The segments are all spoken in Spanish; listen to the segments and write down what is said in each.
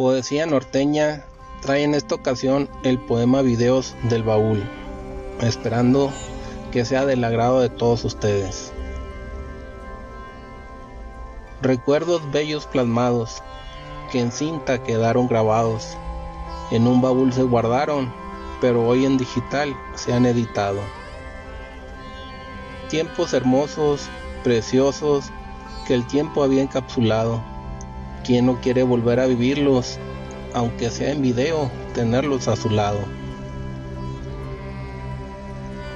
Poesía norteña trae en esta ocasión el poema Videos del Baúl, esperando que sea del agrado de todos ustedes. Recuerdos bellos plasmados que en cinta quedaron grabados, en un baúl se guardaron, pero hoy en digital se han editado. Tiempos hermosos, preciosos, que el tiempo había encapsulado. ¿Quién no quiere volver a vivirlos, aunque sea en video, tenerlos a su lado?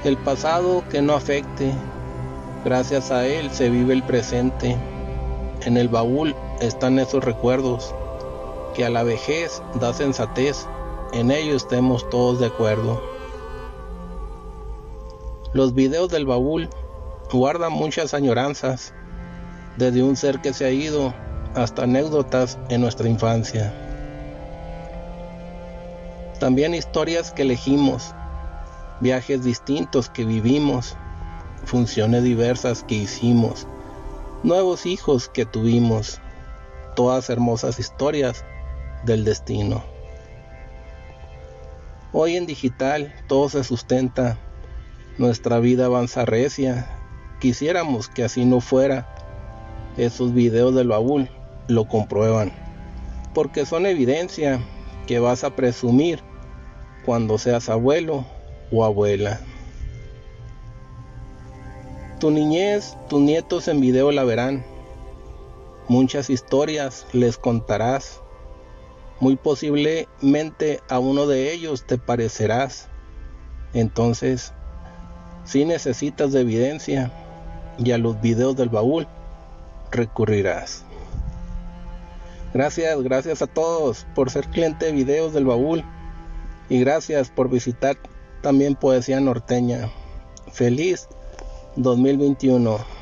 El pasado que no afecte, gracias a él se vive el presente. En el baúl están esos recuerdos, que a la vejez da sensatez, en ello estemos todos de acuerdo. Los videos del baúl guardan muchas añoranzas, desde un ser que se ha ido hasta anécdotas en nuestra infancia. También historias que elegimos, viajes distintos que vivimos, funciones diversas que hicimos, nuevos hijos que tuvimos, todas hermosas historias del destino. Hoy en digital todo se sustenta, nuestra vida avanza recia, quisiéramos que así no fuera, esos videos del baúl lo comprueban, porque son evidencia que vas a presumir cuando seas abuelo o abuela. Tu niñez, tus nietos en video la verán. Muchas historias les contarás. Muy posiblemente a uno de ellos te parecerás. Entonces, si necesitas de evidencia y a los videos del baúl recurrirás. Gracias, gracias a todos por ser cliente de videos del baúl y gracias por visitar también Poesía Norteña. Feliz 2021.